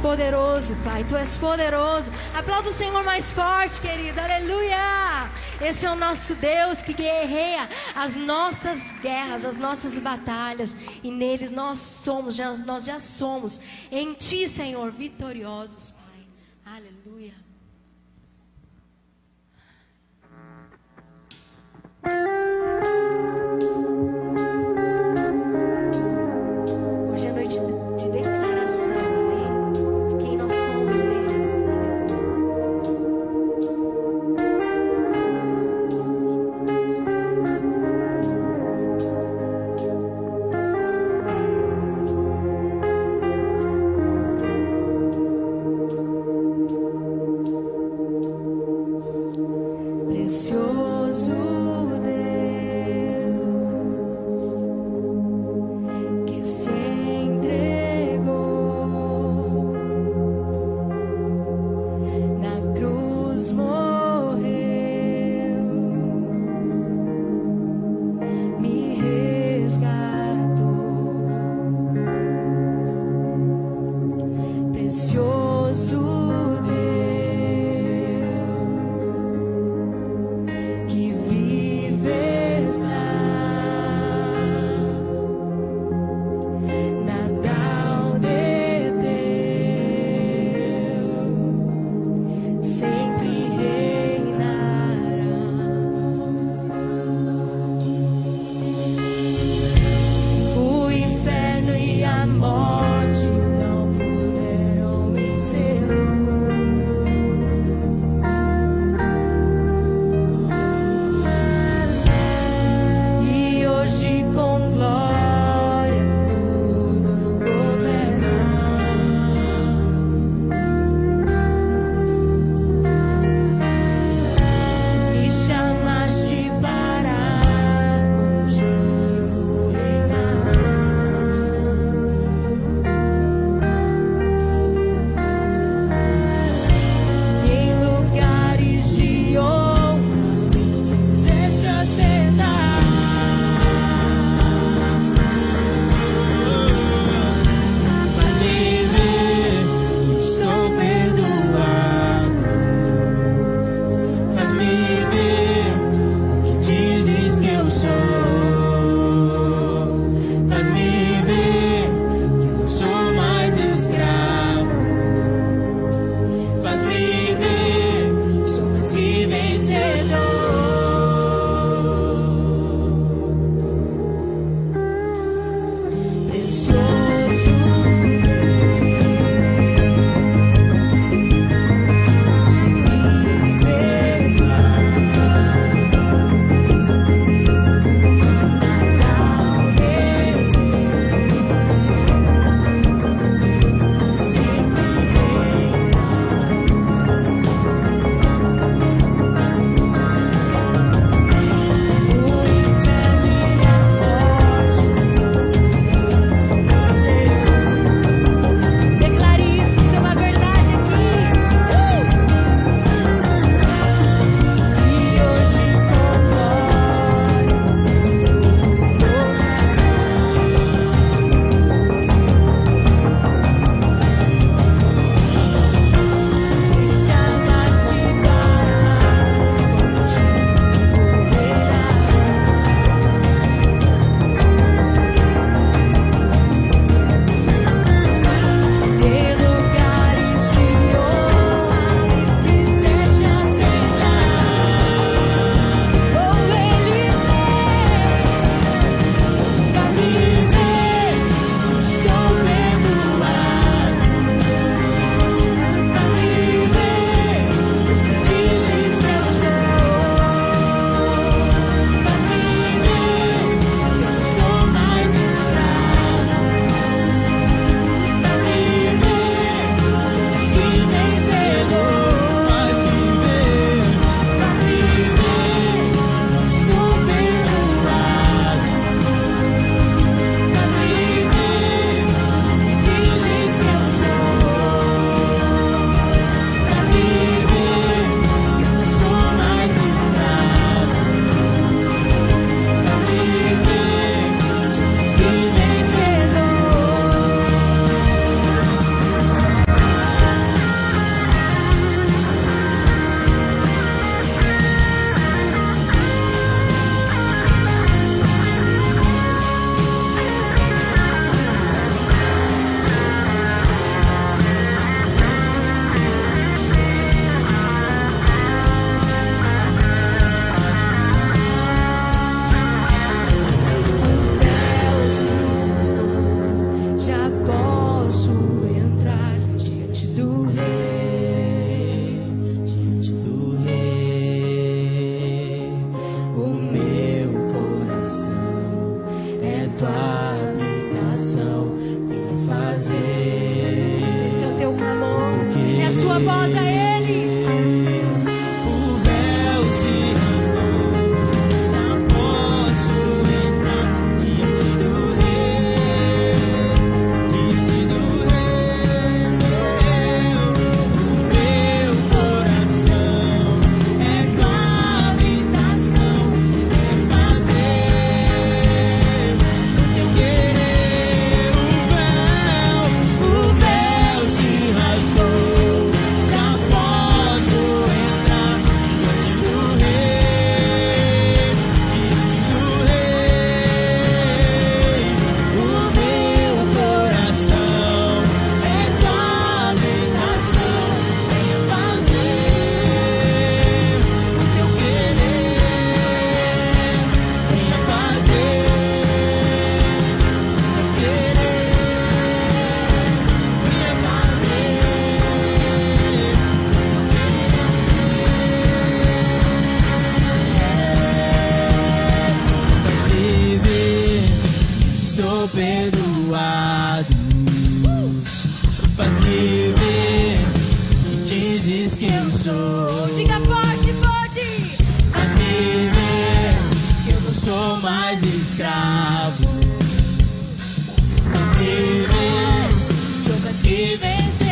poderoso, Pai. Tu és poderoso. Aplauda o Senhor mais forte, querido. Aleluia. Esse é o nosso Deus que guerreia as nossas guerras, as nossas batalhas. E neles nós somos, já, nós já somos. Em Ti, Senhor, vitoriosos, Pai. Aleluia. precioso. sou. Diga forte, forte. Amém, que eu não sou mais escravo. Amém, sou mais que vencer.